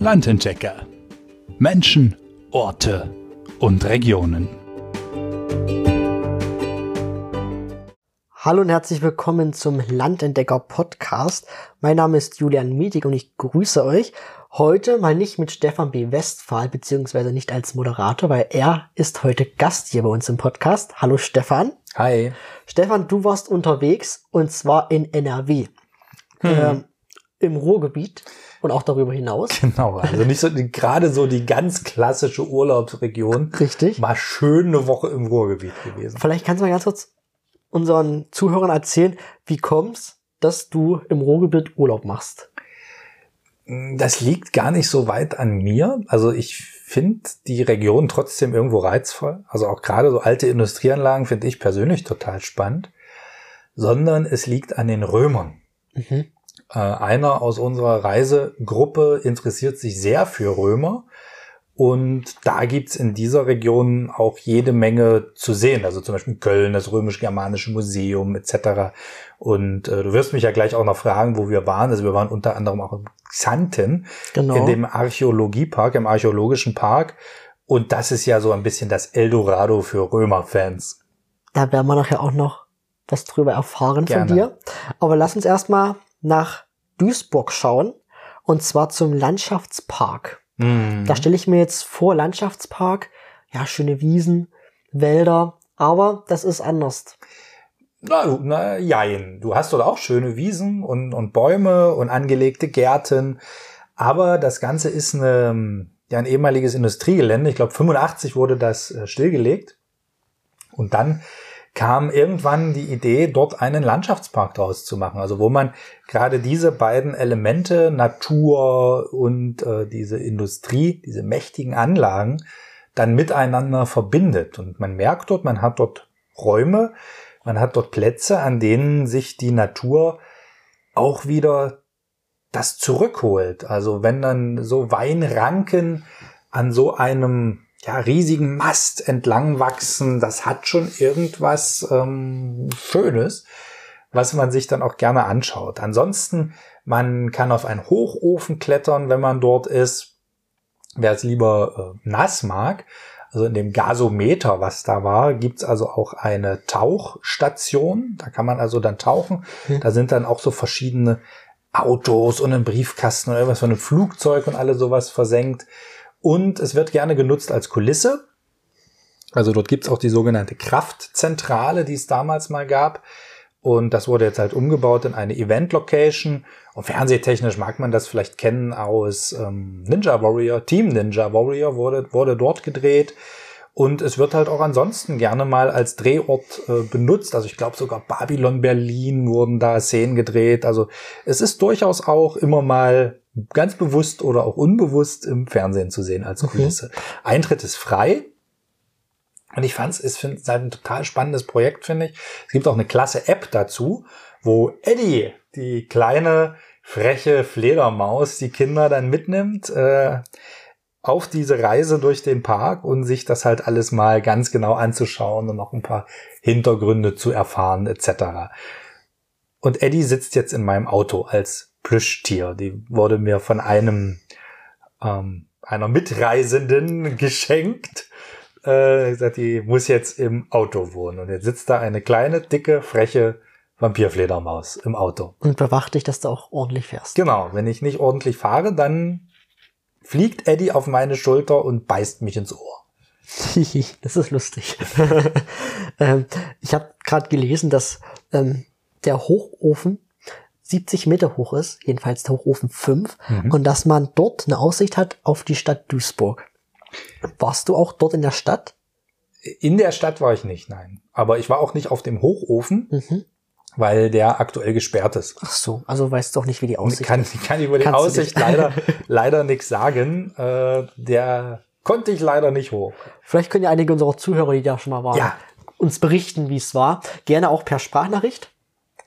Landentdecker. Menschen, Orte und Regionen. Hallo und herzlich willkommen zum Landentdecker Podcast. Mein Name ist Julian Mietig und ich grüße euch. Heute mal nicht mit Stefan B. Westphal, beziehungsweise nicht als Moderator, weil er ist heute Gast hier bei uns im Podcast. Hallo Stefan. Hi. Stefan, du warst unterwegs und zwar in NRW. Hm. Ähm, Im Ruhrgebiet und auch darüber hinaus. Genau, also nicht so gerade so die ganz klassische Urlaubsregion. Richtig. War schön eine Woche im Ruhrgebiet gewesen. Vielleicht kannst du mal ganz kurz unseren Zuhörern erzählen, wie kommst, dass du im Ruhrgebiet Urlaub machst? Das liegt gar nicht so weit an mir. Also ich finde die Region trotzdem irgendwo reizvoll. Also auch gerade so alte Industrieanlagen finde ich persönlich total spannend. Sondern es liegt an den Römern. Mhm. Äh, einer aus unserer Reisegruppe interessiert sich sehr für Römer und da gibt's in dieser Region auch jede Menge zu sehen. Also zum Beispiel Köln, das römisch-germanische Museum etc. Und äh, du wirst mich ja gleich auch noch fragen, wo wir waren. Also wir waren unter anderem auch in Xanten, genau. in dem Archäologiepark, im archäologischen Park. Und das ist ja so ein bisschen das Eldorado für Römerfans. Da werden wir nachher auch noch was drüber erfahren Gerne. von dir. Aber lass uns erstmal nach Duisburg schauen. Und zwar zum Landschaftspark. Mhm. Da stelle ich mir jetzt vor, Landschaftspark, ja, schöne Wiesen, Wälder, aber das ist anders. Na, na, jein. Du hast dort auch schöne Wiesen und, und Bäume und angelegte Gärten. Aber das Ganze ist eine, ja, ein ehemaliges Industriegelände. Ich glaube, 85 wurde das äh, stillgelegt. Und dann kam irgendwann die Idee, dort einen Landschaftspark draus zu machen. Also wo man gerade diese beiden Elemente, Natur und äh, diese Industrie, diese mächtigen Anlagen, dann miteinander verbindet. Und man merkt dort, man hat dort Räume, man hat dort Plätze, an denen sich die Natur auch wieder das zurückholt. Also wenn dann so Weinranken an so einem ja, riesigen Mast entlang wachsen, das hat schon irgendwas ähm, Schönes, was man sich dann auch gerne anschaut. Ansonsten, man kann auf einen Hochofen klettern, wenn man dort ist. Wer es lieber äh, nass mag, also in dem Gasometer, was da war, gibt's also auch eine Tauchstation. Da kann man also dann tauchen. Mhm. Da sind dann auch so verschiedene Autos und ein Briefkasten oder irgendwas von einem Flugzeug und alles sowas versenkt. Und es wird gerne genutzt als Kulisse. Also dort gibt's auch die sogenannte Kraftzentrale, die es damals mal gab. Und das wurde jetzt halt umgebaut in eine Event-Location. Und fernsehtechnisch mag man das vielleicht kennen aus ähm, Ninja Warrior. Team Ninja Warrior wurde, wurde dort gedreht. Und es wird halt auch ansonsten gerne mal als Drehort äh, benutzt. Also ich glaube sogar Babylon Berlin wurden da Szenen gedreht. Also es ist durchaus auch immer mal ganz bewusst oder auch unbewusst im Fernsehen zu sehen als Kulisse. Mhm. Eintritt ist frei. Und ich fand es ist halt ein total spannendes Projekt, finde ich. Es gibt auch eine klasse App dazu, wo Eddie, die kleine, freche Fledermaus, die Kinder dann mitnimmt äh, auf diese Reise durch den Park und sich das halt alles mal ganz genau anzuschauen und noch ein paar Hintergründe zu erfahren etc. Und Eddie sitzt jetzt in meinem Auto als Plüschtier. Die wurde mir von einem ähm, einer Mitreisenden geschenkt. Äh, gesagt, die muss jetzt im Auto wohnen. Und jetzt sitzt da eine kleine, dicke, freche Vampirfledermaus im Auto. Und bewacht dich, dass du auch ordentlich fährst. Genau. Wenn ich nicht ordentlich fahre, dann fliegt Eddie auf meine Schulter und beißt mich ins Ohr. das ist lustig. ähm, ich habe gerade gelesen, dass ähm, der Hochofen 70 Meter hoch ist, jedenfalls der Hochofen 5, mhm. und dass man dort eine Aussicht hat auf die Stadt Duisburg. Warst du auch dort in der Stadt? In der Stadt war ich nicht, nein. Aber ich war auch nicht auf dem Hochofen, mhm. weil der aktuell gesperrt ist. Ach so, also weißt du auch nicht, wie die Aussicht kann, ist. Ich kann über die Kannst Aussicht leider, leider nichts sagen. Äh, der konnte ich leider nicht hoch. Vielleicht können ja einige unserer Zuhörer, die da schon mal waren, ja. uns berichten, wie es war. Gerne auch per Sprachnachricht.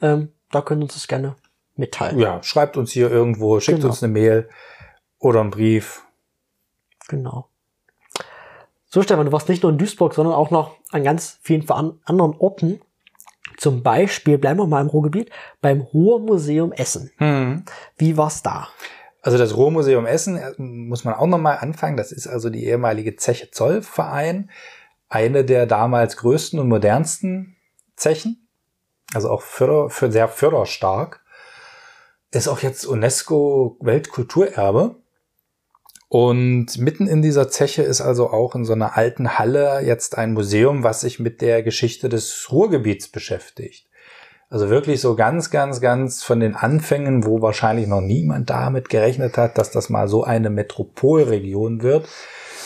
Ähm, da können uns das gerne mitteilen. Ja, schreibt uns hier irgendwo, schickt genau. uns eine Mail oder einen Brief. Genau. So, Stefan, du warst nicht nur in Duisburg, sondern auch noch an ganz vielen anderen Orten. Zum Beispiel, bleiben wir mal im Ruhrgebiet, beim Ruhrmuseum Essen. Hm. Wie war's da? Also das Ruhrmuseum Essen äh, muss man auch nochmal anfangen. Das ist also die ehemalige Zeche Zollverein, eine der damals größten und modernsten Zechen. Also auch förder, für sehr förderstark. Ist auch jetzt UNESCO Weltkulturerbe. Und mitten in dieser Zeche ist also auch in so einer alten Halle jetzt ein Museum, was sich mit der Geschichte des Ruhrgebiets beschäftigt. Also wirklich so ganz, ganz, ganz von den Anfängen, wo wahrscheinlich noch niemand damit gerechnet hat, dass das mal so eine Metropolregion wird.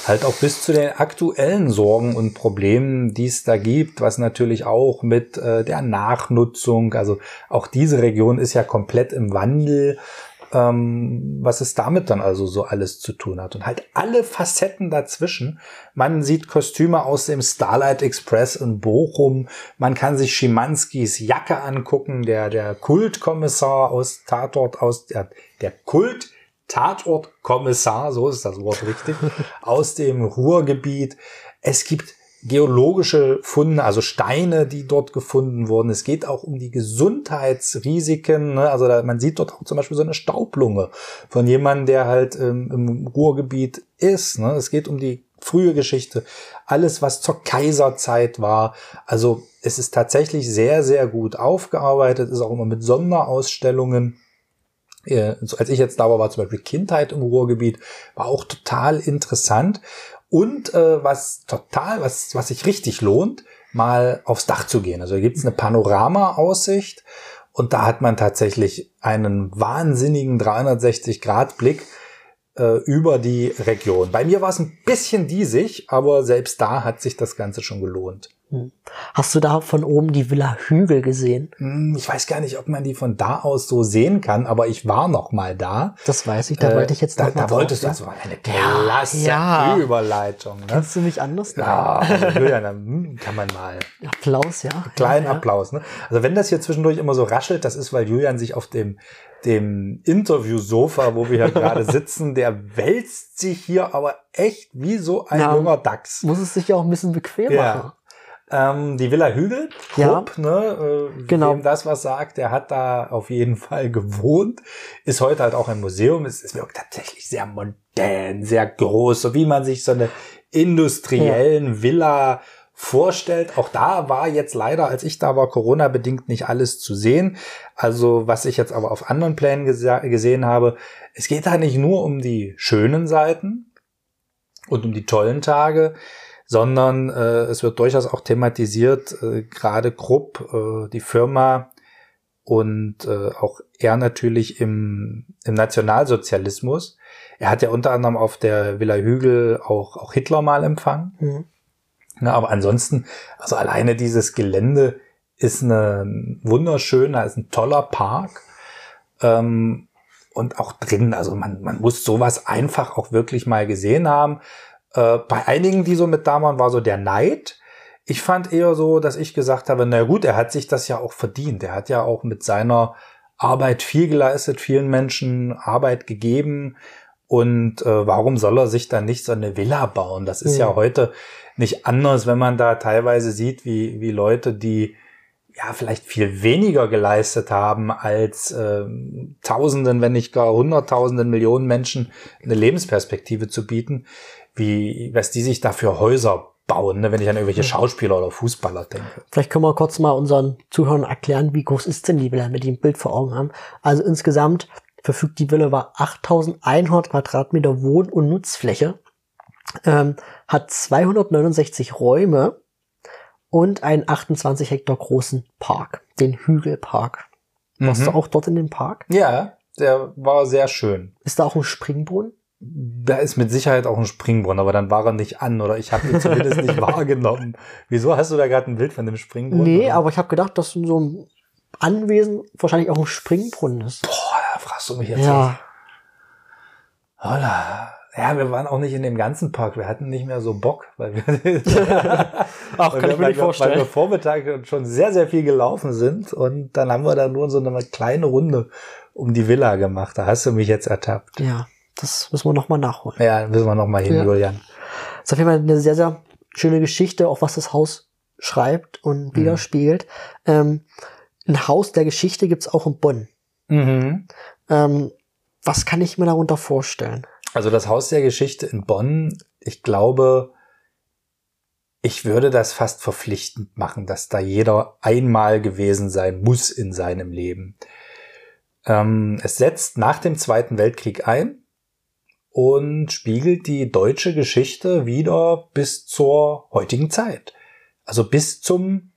Halt auch bis zu den aktuellen Sorgen und Problemen, die es da gibt, was natürlich auch mit äh, der Nachnutzung, also auch diese Region ist ja komplett im Wandel ähm, was es damit dann also so alles zu tun hat. Und halt alle Facetten dazwischen. Man sieht Kostüme aus dem Starlight Express in Bochum. Man kann sich Schimanskis Jacke angucken, der, der Kultkommissar aus Tatort, aus der, der Kult Tatortkommissar, so ist das Wort richtig, aus dem Ruhrgebiet. Es gibt geologische Funde, also Steine, die dort gefunden wurden. Es geht auch um die Gesundheitsrisiken. Ne? Also da, man sieht dort auch zum Beispiel so eine Staublunge von jemandem, der halt ähm, im Ruhrgebiet ist. Ne? Es geht um die frühe Geschichte, alles, was zur Kaiserzeit war. Also es ist tatsächlich sehr, sehr gut aufgearbeitet, ist auch immer mit Sonderausstellungen. Als ich jetzt da war, war zum Beispiel Kindheit im Ruhrgebiet, war auch total interessant. Und äh, was total, was, was sich richtig lohnt, mal aufs Dach zu gehen. Also da gibt's eine Panorama-Aussicht und da hat man tatsächlich einen wahnsinnigen 360-Grad-Blick äh, über die Region. Bei mir war es ein bisschen diesig, aber selbst da hat sich das Ganze schon gelohnt. Hm. Hast du da von oben die Villa Hügel gesehen? Hm, ich weiß gar nicht, ob man die von da aus so sehen kann, aber ich war noch mal da. Das weiß ich, da äh, wollte ich jetzt noch da, mal Da wolltest du, also eine klasse ja, Überleitung. Ne? Kannst du nicht anders? Ja, also Julian, dann kann man mal. Applaus, ja. Kleinen ja, ja. Applaus. Ne? Also wenn das hier zwischendurch immer so raschelt, das ist, weil Julian sich auf dem dem Interviewsofa, wo wir hier gerade sitzen, der wälzt sich hier aber echt wie so ein ja, junger Dachs. Muss es sich ja auch ein bisschen bequem ja. machen. Ähm, die Villa Hügel, Krupp, ja. ne, äh, genau. wem das was sagt, der hat da auf jeden Fall gewohnt, ist heute halt auch ein Museum, es, es wirkt tatsächlich sehr modern, sehr groß, so wie man sich so eine industriellen ja. Villa vorstellt. Auch da war jetzt leider, als ich da war, Corona-bedingt nicht alles zu sehen. Also was ich jetzt aber auf anderen Plänen gese gesehen habe, es geht da nicht nur um die schönen Seiten und um die tollen Tage, sondern äh, es wird durchaus auch thematisiert, äh, gerade Krupp, äh, die Firma und äh, auch er natürlich im, im Nationalsozialismus. Er hat ja unter anderem auf der Villa Hügel auch, auch Hitler mal empfangen. Mhm. Ja, aber ansonsten, also alleine dieses Gelände ist eine wunderschöner, ist ein toller Park. Ähm, und auch drin, also man, man muss sowas einfach auch wirklich mal gesehen haben. Äh, bei einigen, die so mit da waren, war so der Neid. Ich fand eher so, dass ich gesagt habe, na gut, er hat sich das ja auch verdient. Er hat ja auch mit seiner Arbeit viel geleistet, vielen Menschen Arbeit gegeben. Und äh, warum soll er sich dann nicht so eine Villa bauen? Das ist mhm. ja heute nicht anders, wenn man da teilweise sieht, wie, wie Leute, die ja vielleicht viel weniger geleistet haben als äh, Tausenden, wenn nicht gar Hunderttausenden Millionen Menschen eine Lebensperspektive zu bieten, wie was die sich da für Häuser bauen, ne, wenn ich an irgendwelche Schauspieler oder Fußballer denke. Vielleicht können wir kurz mal unseren Zuhörern erklären, wie groß ist denn die Villa, mit dem Bild vor Augen haben. Also insgesamt verfügt die Villa über 8100 Quadratmeter Wohn- und Nutzfläche, ähm, hat 269 Räume und einen 28 Hektar großen Park, den Hügelpark. Warst mhm. du auch dort in dem Park? Ja, der war sehr schön. Ist da auch ein Springbrunnen? Da ist mit Sicherheit auch ein Springbrunnen, aber dann war er nicht an oder ich habe ihn zumindest nicht wahrgenommen. Wieso hast du da gerade ein Bild von dem Springbrunnen? Nee, oder? aber ich habe gedacht, dass in so einem Anwesen wahrscheinlich auch ein Springbrunnen ist. Boah, da fragst du mich jetzt. Ja. Holla. Ja, wir waren auch nicht in dem ganzen Park. Wir hatten nicht mehr so Bock, weil wir, Ach, kann ich mir nicht vorstellen. weil wir Vormittag schon sehr, sehr viel gelaufen sind und dann haben wir da nur so eine kleine Runde um die Villa gemacht. Da hast du mich jetzt ertappt. Ja, das müssen wir nochmal nachholen. Ja, müssen wir nochmal hin, ja. Julian. Das ist auf jeden Fall eine sehr, sehr schöne Geschichte, auch was das Haus schreibt und mhm. widerspiegelt. Mhm. Ähm, ein Haus der Geschichte gibt's auch in Bonn. Mhm. Ähm, was kann ich mir darunter vorstellen? Also das Haus der Geschichte in Bonn, ich glaube, ich würde das fast verpflichtend machen, dass da jeder einmal gewesen sein muss in seinem Leben. Ähm, es setzt nach dem Zweiten Weltkrieg ein und spiegelt die deutsche Geschichte wieder bis zur heutigen Zeit. Also bis zum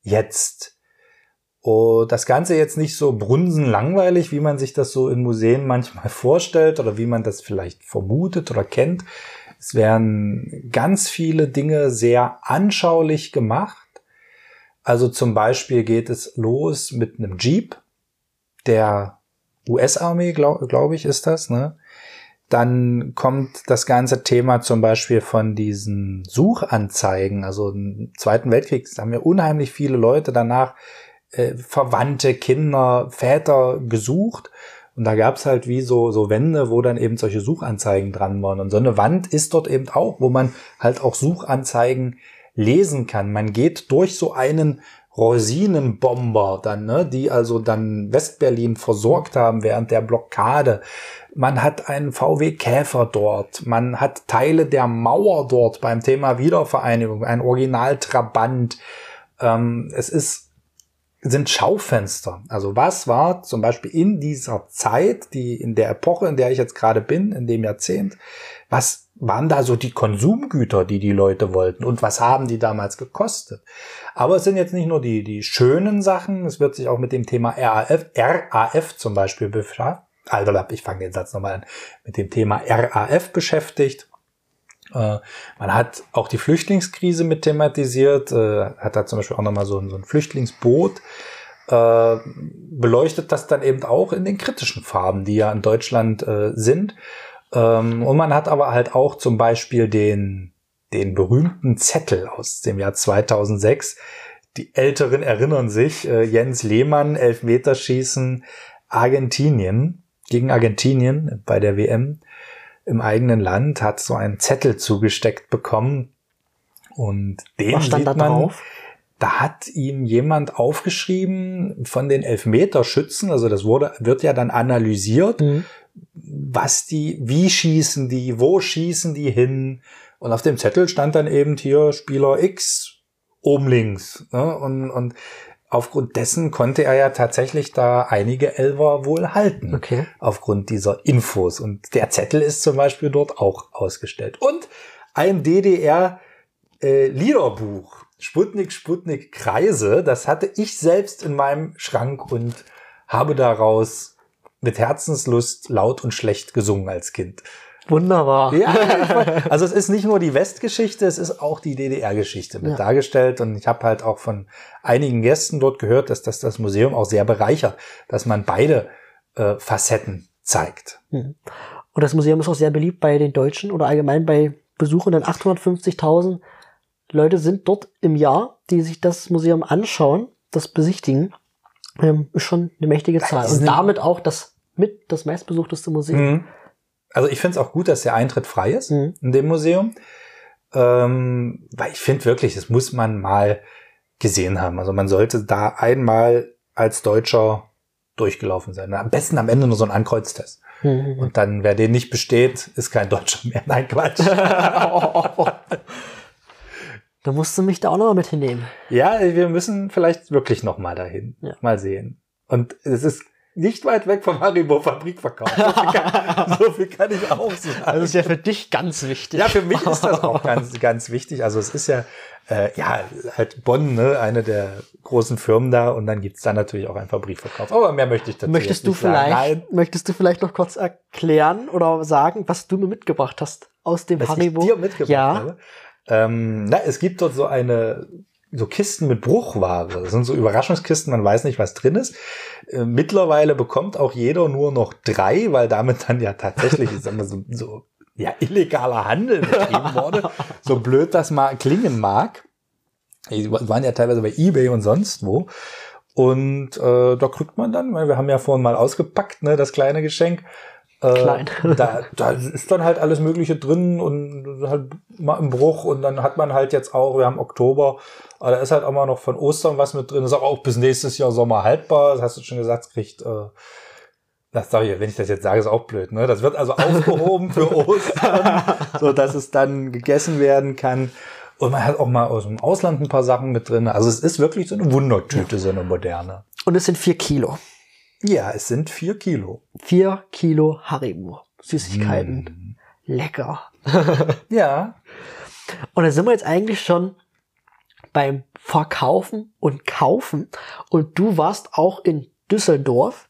Jetzt. Und das Ganze jetzt nicht so brunsenlangweilig, wie man sich das so in Museen manchmal vorstellt oder wie man das vielleicht vermutet oder kennt. Es werden ganz viele Dinge sehr anschaulich gemacht. Also zum Beispiel geht es los mit einem Jeep, der US-Armee, glaube glaub ich, ist das, ne? Dann kommt das ganze Thema zum Beispiel von diesen Suchanzeigen. Also im Zweiten Weltkrieg haben wir unheimlich viele Leute danach äh, Verwandte, Kinder, Väter gesucht. Und da gab's halt wie so, so Wände, wo dann eben solche Suchanzeigen dran waren. Und so eine Wand ist dort eben auch, wo man halt auch Suchanzeigen lesen kann. Man geht durch so einen Rosinenbomber dann, ne, die also dann Westberlin versorgt haben während der Blockade. Man hat einen VW Käfer dort. Man hat Teile der Mauer dort beim Thema Wiedervereinigung, ein Original Trabant. Ähm, es ist sind Schaufenster. Also was war zum Beispiel in dieser Zeit, die in der Epoche, in der ich jetzt gerade bin, in dem Jahrzehnt, was waren da so die Konsumgüter, die die Leute wollten und was haben die damals gekostet? Aber es sind jetzt nicht nur die, die schönen Sachen, es wird sich auch mit dem Thema RAF, RAF zum Beispiel beschäftigt. Also ich fange den Satz nochmal an, mit dem Thema RAF beschäftigt. Äh, man hat auch die Flüchtlingskrise mit thematisiert, äh, hat da zum Beispiel auch nochmal so, so ein Flüchtlingsboot, äh, beleuchtet das dann eben auch in den kritischen Farben, die ja in Deutschland sind. Ähm, und man hat aber halt auch zum Beispiel den, den berühmten Zettel aus dem Jahr 2006. Die Älteren erinnern sich, Jens Lehmann, Elfmeterschießen, Argentinien, gegen Argentinien bei der WM im eigenen Land, hat so einen Zettel zugesteckt bekommen und den Was stand sieht da man, drauf? da hat ihm jemand aufgeschrieben von den Elfmeterschützen, also das wurde, wird ja dann analysiert, Mhm. was die, wie schießen die, wo schießen die hin. Und auf dem Zettel stand dann eben hier Spieler X oben links. Ne? Und, und aufgrund dessen konnte er ja tatsächlich da einige Elver wohl halten. Okay. Aufgrund dieser Infos. Und der Zettel ist zum Beispiel dort auch ausgestellt. Und ein DDR äh, Liederbuch. Sputnik, Sputnik, Kreise. Das hatte ich selbst in meinem Schrank und habe daraus mit Herzenslust laut und schlecht gesungen als Kind. Wunderbar. Ja, also es ist nicht nur die Westgeschichte, es ist auch die DDR-Geschichte mit Ja. dargestellt. Und ich habe halt auch von einigen Gästen dort gehört, dass das das Museum auch sehr bereichert, dass man beide äh, Facetten zeigt. Und das Museum ist auch sehr beliebt bei den Deutschen oder allgemein bei Besuchern. Denn 850.000 Leute sind dort im Jahr, die sich das Museum anschauen, das besichtigen. Ähm, ist schon eine mächtige Zahl. Und damit auch das mit das meistbesuchteste Museum. Mhm. Also ich finde es auch gut, dass der Eintritt frei ist Mhm. in dem Museum. Ähm, weil ich finde wirklich, das muss man mal gesehen haben. Also man sollte da einmal als Deutscher durchgelaufen sein. Am besten am Ende nur so ein Ankreuztest. Mhm. Und dann, wer den nicht besteht, ist kein Deutscher mehr. Nein, Quatsch. Da musst du mich da auch noch mal mit hinnehmen. ja, wir müssen vielleicht wirklich noch mal dahin. Ja. Mal sehen. Und es ist nicht weit weg vom Haribo Fabrikverkauf. So viel kann, so viel kann ich auch sagen. Das ist ja für dich ganz wichtig. Ja, für mich ist das auch ganz, ganz wichtig. Also es ist ja, äh, ja, halt Bonn, ne, eine der großen Firmen da und dann gibt's da natürlich auch einen Fabrikverkauf. Aber mehr möchte ich dazu Möchtest du nicht sagen. vielleicht, Nein, möchtest du vielleicht noch kurz erklären oder sagen, was du mir mitgebracht hast aus dem was Haribo? ich dir mitgebracht ja. habe. Ähm, na, es gibt dort so eine, so Kisten mit Bruchware. Das sind so Überraschungskisten, man weiß nicht, was drin ist. Äh, mittlerweile bekommt auch jeder nur noch drei, weil damit dann ja tatsächlich, ich sag mal, so, so ja, illegaler Handel betrieben wurde. So blöd das mal klingen mag. Die waren ja teilweise bei Ebay und sonst wo. Und äh, da kriegt man dann, weil wir haben ja vorhin mal ausgepackt, ne, das kleine Geschenk. Äh, Klein. da, da ist dann halt alles Mögliche drin und halt mal im Bruch und dann hat man halt jetzt auch, wir haben Oktober, aber da ist halt auch mal noch von Ostern was mit drin, ist auch, auch bis nächstes Jahr Sommer haltbar, das hast du schon gesagt, es kriegt äh, Das sag ich, wenn ich das jetzt sage, ist auch blöd. Ne? Das wird also aufgehoben für Ostern, so dass es dann gegessen werden kann. Und man hat auch mal aus dem Ausland ein paar Sachen mit drin. Also es ist wirklich so eine Wundertüte, so eine moderne. Und es sind vier Kilo. Ja, es sind vier Kilo. Vier Kilo Haribo. Süßigkeiten. Mm. Lecker. ja. Und da sind wir jetzt eigentlich schon beim Verkaufen und Kaufen. Und du warst auch in Düsseldorf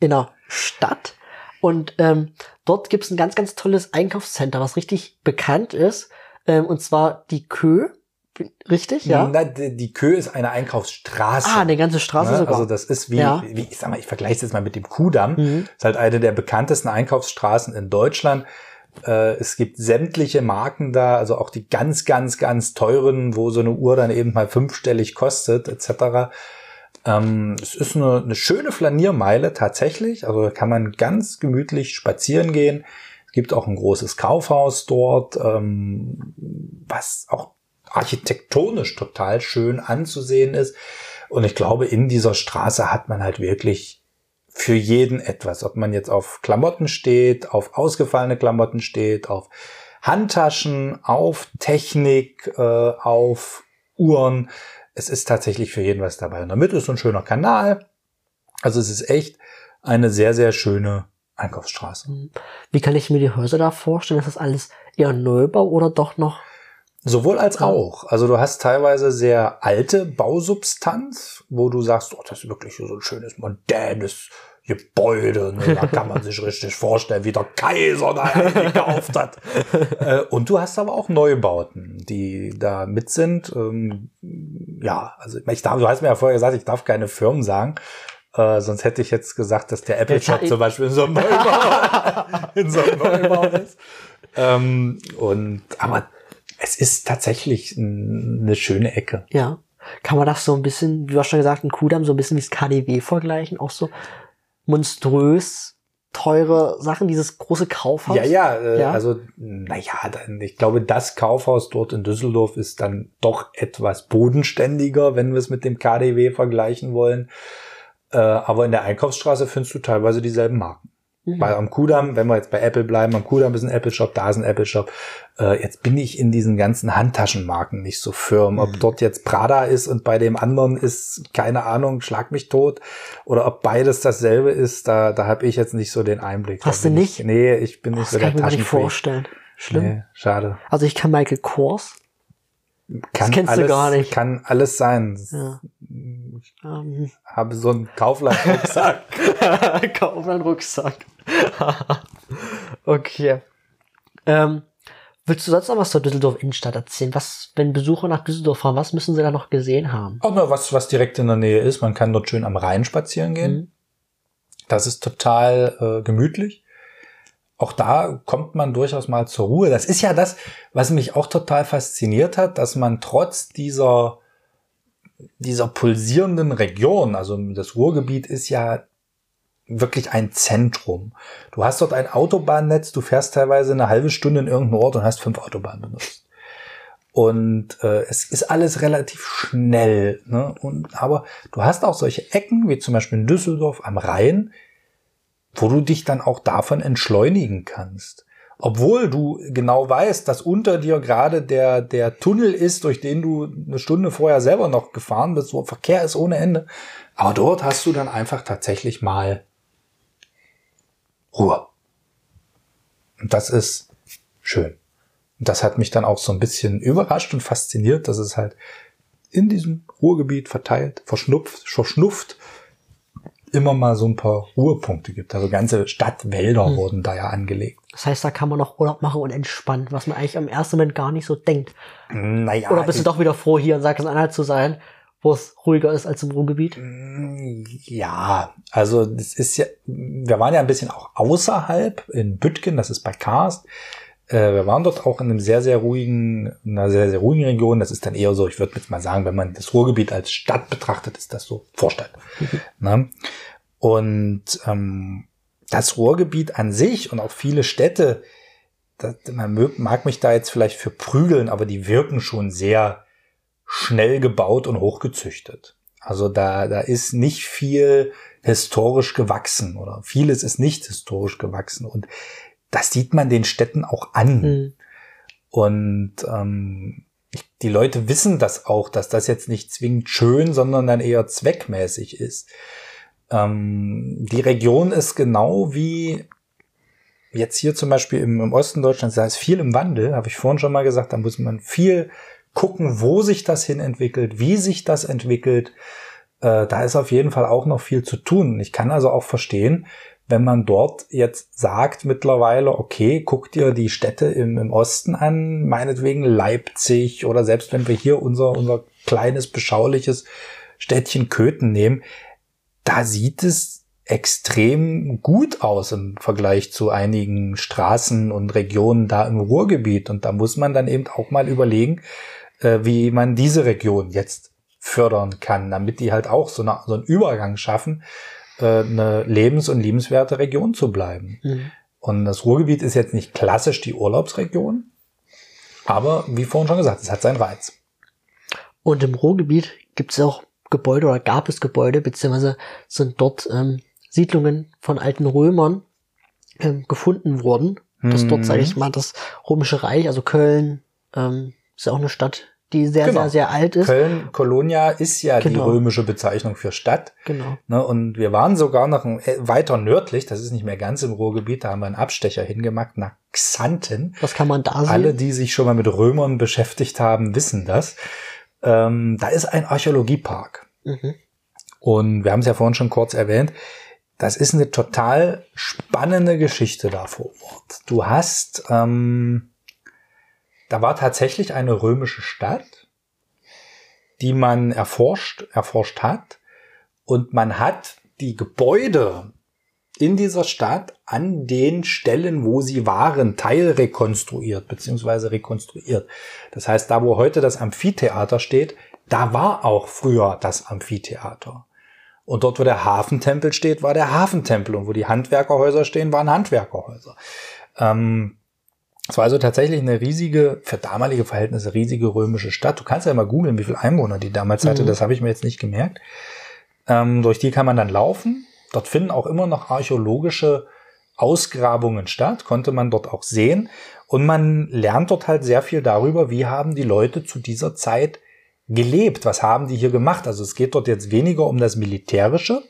in einer Stadt. Und ähm, dort gibt's ein ganz, ganz tolles Einkaufscenter, was richtig bekannt ist. Ähm, und zwar die Kö. Richtig, ja? Na, die Kö ist eine Einkaufsstraße. Ah, eine ganze Straße ne? sogar. Also das ist wie, ja. wie ich sag mal, ich vergleiche es jetzt mal mit dem Kudamm. Mhm. Das ist halt eine der bekanntesten Einkaufsstraßen in Deutschland. Äh, es gibt sämtliche Marken da, also auch die ganz, ganz, ganz teuren, wo so eine Uhr dann eben mal fünfstellig kostet, etc. Ähm, es ist eine, eine schöne Flaniermeile tatsächlich. Also da kann man ganz gemütlich spazieren gehen. Es gibt auch ein großes Kaufhaus dort, ähm, was auch architektonisch total schön anzusehen ist. Und ich glaube, in dieser Straße hat man halt wirklich für jeden etwas. Ob man jetzt auf Klamotten steht, auf ausgefallene Klamotten steht, auf Handtaschen, auf Technik, äh, auf Uhren. Es ist tatsächlich für jeden was dabei. In der Mitte ist so ein schöner Kanal. Also es ist echt eine sehr, sehr schöne Einkaufsstraße. Wie kann ich mir die Häuser da vorstellen? Ist das alles eher Neubau oder doch noch Sowohl als auch. Also du hast teilweise sehr alte Bausubstanz, wo du sagst, oh, das ist wirklich so ein schönes, modernes Gebäude. Ne? Da kann man sich richtig vorstellen, wie der Kaiser da eingekauft hat. Äh, und du hast aber auch Neubauten, die da mit sind. Ähm, ja, also ich darf, du hast mir ja vorher gesagt, ich darf keine Firmen sagen. Äh, sonst hätte ich jetzt gesagt, dass der Apple Shop zum Beispiel in so einem Neubau, in so einem Neubau ist. Ähm, und aber es ist tatsächlich eine schöne Ecke. Ja. Kann man das so ein bisschen, wie du hast schon gesagt, ein Kudamm so ein bisschen wie das KDW vergleichen? Auch so monströs teure Sachen, dieses große Kaufhaus? Ja, ja, äh, ja? also, naja, ich glaube, das Kaufhaus dort in Düsseldorf ist dann doch etwas bodenständiger, wenn wir es mit dem KDW vergleichen wollen. Äh, aber in der Einkaufsstraße findest du teilweise dieselben Marken. Mhm. Weil am Kudamm, wenn wir jetzt bei Apple bleiben, am Kudamm ist ein Apple Shop, da ist ein Apple Shop. Äh, jetzt bin ich in diesen ganzen Handtaschenmarken nicht so firm. Ob mhm. dort jetzt Prada ist und bei dem anderen ist, keine Ahnung, schlag mich tot. Oder ob beides dasselbe ist, da, da habe ich jetzt nicht so den Einblick. Hast du nicht? Ich, nee, ich bin nicht oh, so der Taschenfreak. Das kann ich mir nicht vorstellen. Schlimm. Nee, schade. Also ich kann Michael Kors. Kann das kennst alles, du gar nicht. Kann alles sein. Ja. Ich um. habe so einen Kaufland-Rucksack. Kaufland-Rucksack. okay. Ähm, willst du sonst noch was zur Düsseldorf Innenstadt erzählen? Was, wenn Besucher nach Düsseldorf fahren, was müssen sie da noch gesehen haben? Auch nur was, was direkt in der Nähe ist. Man kann dort schön am Rhein spazieren gehen. Mhm. Das ist total äh, gemütlich. Auch da kommt man durchaus mal zur Ruhe. Das ist ja das, was mich auch total fasziniert hat, dass man trotz dieser dieser pulsierenden Region, also das Ruhrgebiet ist ja wirklich ein Zentrum. Du hast dort ein Autobahnnetz, du fährst teilweise eine halbe Stunde in irgendeinen Ort und hast fünf Autobahnen benutzt. Und äh, es ist alles relativ schnell. Ne? Und, aber du hast auch solche Ecken, wie zum Beispiel in Düsseldorf am Rhein, wo du dich dann auch davon entschleunigen kannst. Obwohl du genau weißt, dass unter dir gerade der, der Tunnel ist, durch den du eine Stunde vorher selber noch gefahren bist, wo Verkehr ist ohne Ende. Aber dort hast du dann einfach tatsächlich mal Ruhe. Und das ist schön. Und das hat mich dann auch so ein bisschen überrascht und fasziniert, dass es halt in diesem Ruhrgebiet verteilt, verschnupft, verschnupft, immer mal so ein paar Ruhepunkte gibt. Also ganze Stadtwälder hm. wurden da ja angelegt. Das heißt, da kann man noch Urlaub machen und entspannen, was man eigentlich im ersten Moment gar nicht so denkt. Naja. Oder bist du doch wieder froh, hier in Sachsen-Anhalt zu sein, wo es ruhiger ist als im Ruhrgebiet? Mm, ja, also das ist ja, wir waren ja ein bisschen auch außerhalb in Büttgen, das ist bei Karst. Äh, wir waren dort auch in einem sehr, sehr ruhigen, einer sehr, sehr ruhigen Region. Das ist dann eher so, ich würde jetzt mal sagen, wenn man das Ruhrgebiet als Stadt betrachtet, ist das so Vorstadt. Mhm. Ne? Und ähm, das Ruhrgebiet an sich und auch viele Städte, das, man mag mich da jetzt vielleicht für prügeln, aber die wirken schon sehr schnell gebaut und hochgezüchtet. Also da, da ist nicht viel historisch gewachsen oder vieles ist nicht historisch gewachsen. Und das sieht man den Städten auch an. Mhm. Und ähm, die Leute wissen das auch, dass das jetzt nicht zwingend schön, sondern dann eher zweckmäßig ist. Ähm, die Region ist genau wie jetzt hier zum Beispiel im, im Osten Deutschlands, da ist viel im Wandel, habe ich vorhin schon mal gesagt, da muss man viel gucken, wo sich das hin entwickelt, wie sich das entwickelt. Äh, da ist auf jeden Fall auch noch viel zu tun. Ich kann also auch verstehen, wenn man dort jetzt sagt mittlerweile, okay, guck dir die Städte im, im Osten an, meinetwegen Leipzig oder selbst wenn wir hier unser, unser kleines, beschauliches Städtchen Köthen nehmen, da sieht es extrem gut aus im Vergleich zu einigen Straßen und Regionen da im Ruhrgebiet. Und da muss man dann eben auch mal überlegen, äh, wie man diese Region jetzt fördern kann, damit die halt auch so, eine, so einen Übergang schaffen, äh, eine lebens- und liebenswerte Region zu bleiben. Mhm. Und das Ruhrgebiet ist jetzt nicht klassisch die Urlaubsregion, aber wie vorhin schon gesagt, es hat seinen Reiz. Und im Ruhrgebiet gibt es auch Gebäude oder gab es Gebäude, beziehungsweise sind dort ähm, Siedlungen von alten Römern ähm, gefunden worden. Das dort, sage ich mhm. mal, das Römische Reich, also Köln, ähm, ist ja auch eine Stadt, die sehr, genau. sehr, sehr alt ist. Köln, Kolonia ist ja genau. die römische Bezeichnung für Stadt. Genau. Ne, und wir waren sogar noch äh, weiter nördlich, das ist nicht mehr ganz im Ruhrgebiet, da haben wir einen Abstecher hingemacht nach Xanten. Was kann man da sehen? Alle, die sich schon mal mit Römern beschäftigt haben, wissen das. Ähm, da ist ein Archäologiepark. Mhm. Und wir haben es ja vorhin schon kurz erwähnt. Das ist eine total spannende Geschichte da vor Ort. Du hast ähm, da war tatsächlich eine römische Stadt, die man erforscht, erforscht hat. Und man hat die Gebäude in dieser Stadt an den Stellen, wo sie waren, teilrekonstruiert bzw. rekonstruiert. Das heißt, da wo heute das Amphitheater steht, da war auch früher das Amphitheater. Und dort, wo der Hafentempel steht, war der Hafentempel. Und wo die Handwerkerhäuser stehen, waren Handwerkerhäuser. Ähm, es war also tatsächlich eine riesige, für damalige Verhältnisse riesige römische Stadt. Du kannst ja mal googeln, wie viele Einwohner die damals hatte. Mhm. Das habe ich mir jetzt nicht gemerkt. Ähm, durch die kann man dann laufen. Dort finden auch immer noch archäologische Ausgrabungen statt, konnte man dort auch sehen. Und man lernt dort halt sehr viel darüber, wie haben die Leute zu dieser Zeit gelebt, was haben die hier gemacht. Also es geht dort jetzt weniger um das Militärische,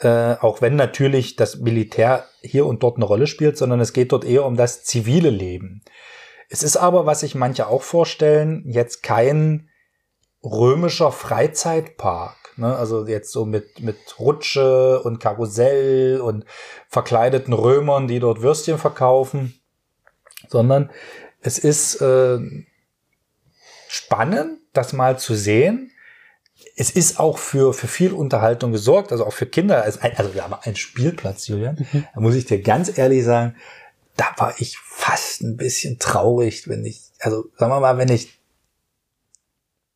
äh, auch wenn natürlich das Militär hier und dort eine Rolle spielt, sondern es geht dort eher um das zivile Leben. Es ist aber, was sich manche auch vorstellen, jetzt kein römischer Freizeitpark. Ne? Also jetzt so mit, mit Rutsche und Karussell und verkleideten Römern, die dort Würstchen verkaufen, sondern es ist äh, spannend, das mal zu sehen, es ist auch für, für viel Unterhaltung gesorgt, also auch für Kinder. Also, also wir haben einen Spielplatz, Julian. Mhm. Da muss ich dir ganz ehrlich sagen, da war ich fast ein bisschen traurig, wenn ich, also sagen wir mal, wenn ich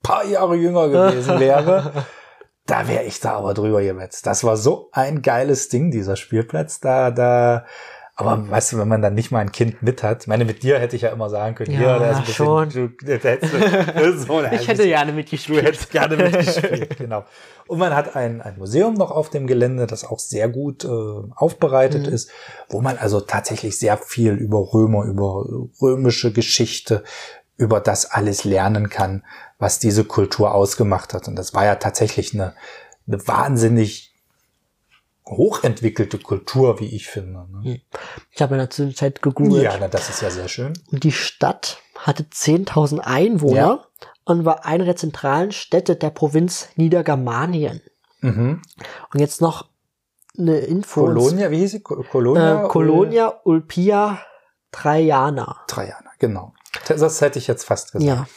paar Jahre jünger gewesen wäre, da wäre ich da aber drüber gewetzt. Das war so ein geiles Ding, dieser Spielplatz. Da, da, aber weißt du, wenn man dann nicht mal ein Kind mit hat, meine, mit dir hätte ich ja immer sagen können, ja, ja ist ein bisschen, schon. Du, du, du, so, ich hätte gerne mitgespielt. Du hättest gerne mitgespielt, genau. Und man hat ein, ein Museum noch auf dem Gelände, das auch sehr gut äh, aufbereitet mhm. ist, wo man also tatsächlich sehr viel über Römer, über römische Geschichte, über das alles lernen kann, was diese Kultur ausgemacht hat. Und das war ja tatsächlich eine, eine wahnsinnig hochentwickelte Kultur, wie ich finde. Ne? Ich habe in der Zwischenzeit gegoogelt. Ja, na, das ist ja sehr schön. Und die Stadt hatte 10.000 Einwohner ja. und war eine der zentralen Städte der Provinz Niedergermanien. Mhm. Und jetzt noch eine Info. Colonia, wie hieß sie? Colonia? Äh, Colonia Ulpia Traiana. Traiana, genau. Das hätte ich jetzt fast gesagt.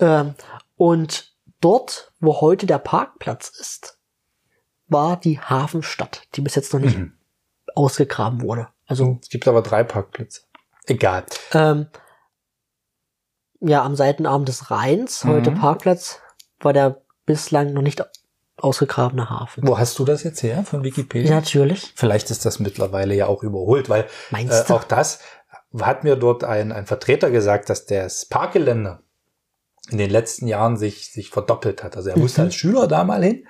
Ja. Ähm, und dort, wo heute der Parkplatz ist, war die Hafenstadt, die bis jetzt noch nicht mhm. ausgegraben wurde. Also es gibt aber drei Parkplätze. Egal. Ähm, ja, am Seitenarm des Rheins, mhm. heute Parkplatz, war der bislang noch nicht ausgegrabene Hafen. Wo hast du das jetzt her? Von Wikipedia? Ja, natürlich. Vielleicht ist das mittlerweile ja auch überholt, weil äh, auch das hat mir dort ein, ein Vertreter gesagt, dass das Parkgelände in den letzten Jahren sich, sich verdoppelt hat. Also er musste mhm. als Schüler da mal hin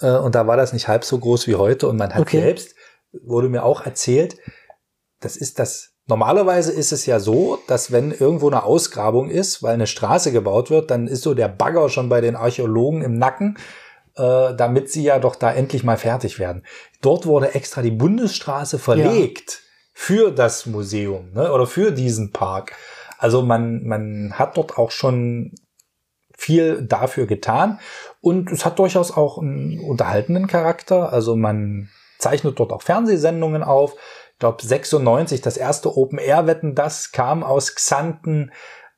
äh, und da war das nicht halb so groß wie heute und man hat okay. selbst, wurde mir auch erzählt, das ist das, normalerweise ist es ja so, dass wenn irgendwo eine Ausgrabung ist, weil eine Straße gebaut wird, dann ist so der Bagger schon bei den Archäologen im Nacken, äh, damit sie ja doch da endlich mal fertig werden. Dort wurde extra die Bundesstraße verlegt ja. für das Museum ne, oder für diesen Park. Also man, man hat dort auch schon viel dafür getan und es hat durchaus auch einen unterhaltenden Charakter. Also man zeichnet dort auch Fernsehsendungen auf. Ich glaube 96 das erste Open Air Wetten das kam aus Xanten.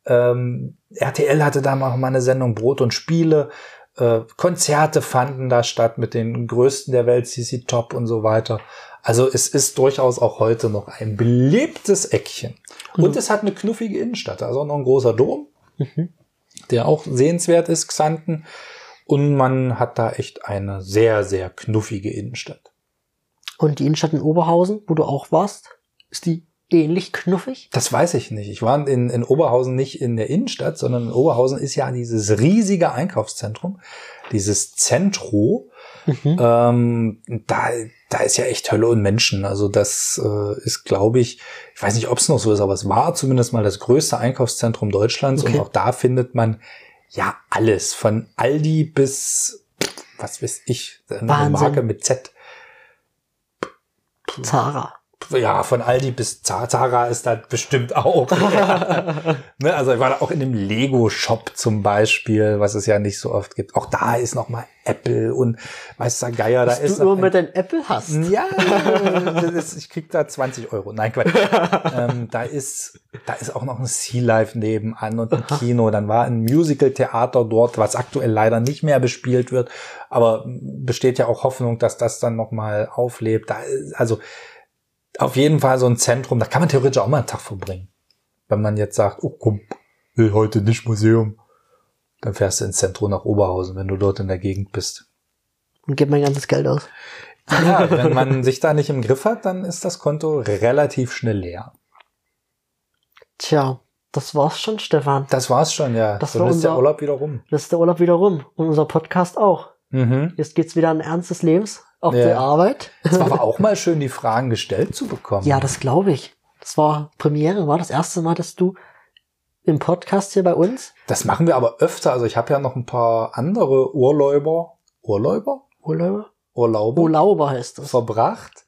Ähm, RTL hatte da mal eine Sendung Brot und Spiele. Äh, Konzerte fanden da statt mit den größten der Welt, CC Top und so weiter. Also es ist durchaus auch heute noch ein belebtes Eckchen. Und es hat eine knuffige Innenstadt, also noch ein großer Dom, mhm. Der auch sehenswert ist, Xanten. Und man hat da echt eine sehr, sehr knuffige Innenstadt. Und die Innenstadt in Oberhausen, wo du auch warst, ist die ähnlich knuffig? Das weiß ich nicht. Ich war in, in Oberhausen nicht in der Innenstadt, sondern in Oberhausen ist ja dieses riesige Einkaufszentrum, dieses Zentro. Mhm. Ähm, da, da ist ja echt Hölle und Menschen. Also das äh, ist, glaube ich, ich weiß nicht, ob es noch so ist, aber es war zumindest mal das größte Einkaufszentrum Deutschlands okay. und auch da findet man ja alles von Aldi bis was weiß ich, eine Wahnsinn. Marke mit Z. Zara ja, von Aldi bis Zara ist da bestimmt auch. ne, also ich war da auch in dem Lego-Shop zum Beispiel, was es ja nicht so oft gibt. Auch da ist noch mal Apple und Meister Geier. Da ist du nur mit deinem Apple hast. Ja, ist, ich krieg da 20 Euro. Nein, Quatsch. ähm, da ist, da ist auch noch ein Sea Life nebenan und ein Kino. Dann war ein Musical-Theater dort, was aktuell leider nicht mehr bespielt wird. Aber besteht ja auch Hoffnung, dass das dann noch mal auflebt. Da also, auf jeden Fall so ein Zentrum, da kann man theoretisch auch mal einen Tag verbringen. Wenn man jetzt sagt, oh komm, will heute nicht Museum, dann fährst du ins Zentrum nach Oberhausen, wenn du dort in der Gegend bist. Und gib mein ganzes Geld aus. Ja, wenn man sich da nicht im Griff hat, dann ist das Konto relativ schnell leer. Tja, das war's schon, Stefan. Das war's schon, ja. Das war ist der Urlaub wieder rum. Das ist der Urlaub wieder rum. Und unser Podcast auch. Mhm. Jetzt geht's wieder an Ernst des Lebens auf ja. der Arbeit. Es war aber auch mal schön, die Fragen gestellt zu bekommen. Ja, das glaube ich. Das war Premiere, war das erste Mal, dass du im Podcast hier bei uns? Das machen wir aber öfter. Also ich habe ja noch ein paar andere Urlauber. Urlauber? Urlauber? Urlauber. Urlauber heißt das. Verbracht.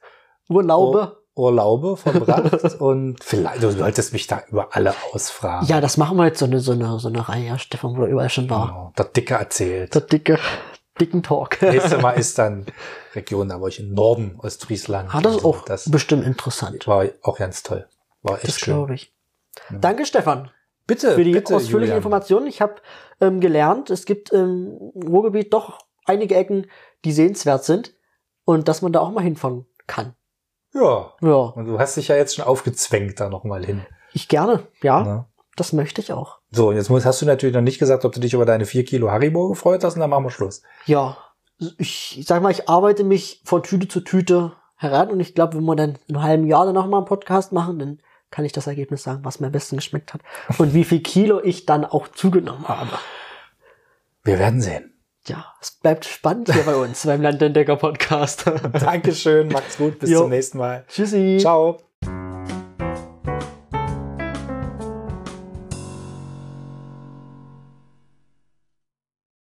Urlaube. Ur Urlaube verbracht und vielleicht, du solltest mich da über alle ausfragen. Ja, das machen wir jetzt so eine, so eine, so eine Reihe, ja, Stefan, wo du überall schon war. Genau, der Dicke erzählt. Der Dicke dicken Talk. Nächstes Mal ist dann Region, da war ich im Norden Ostfriesland. Ah, das ist auch das bestimmt interessant. War auch ganz toll. War echt das schön. glaube ich. Ja. Danke, Stefan. Bitte, für die bitte, ausführliche Julian. Informationen. Ich habe ähm, gelernt, es gibt im Ruhrgebiet doch einige Ecken, die sehenswert sind und dass man da auch mal hinfahren kann. Ja. Ja. Und du hast dich ja jetzt schon aufgezwängt, da noch mal hin. Ich gerne, ja. ja. Das möchte ich auch. So, jetzt musst, hast du natürlich noch nicht gesagt, ob du dich über deine vier Kilo Haribo gefreut hast und dann machen wir Schluss. Ja, ich, ich sag mal, ich arbeite mich von Tüte zu Tüte heran und ich glaube, wenn wir dann in einem halben Jahr dann nochmal einen Podcast machen, dann kann ich das Ergebnis sagen, was mir am besten geschmeckt hat und wie viel Kilo ich dann auch zugenommen habe. Wir werden sehen. Ja, es bleibt spannend hier bei uns beim Landentdecker Podcast. Dankeschön, macht's gut, bis jo. zum nächsten Mal. Tschüssi. Ciao.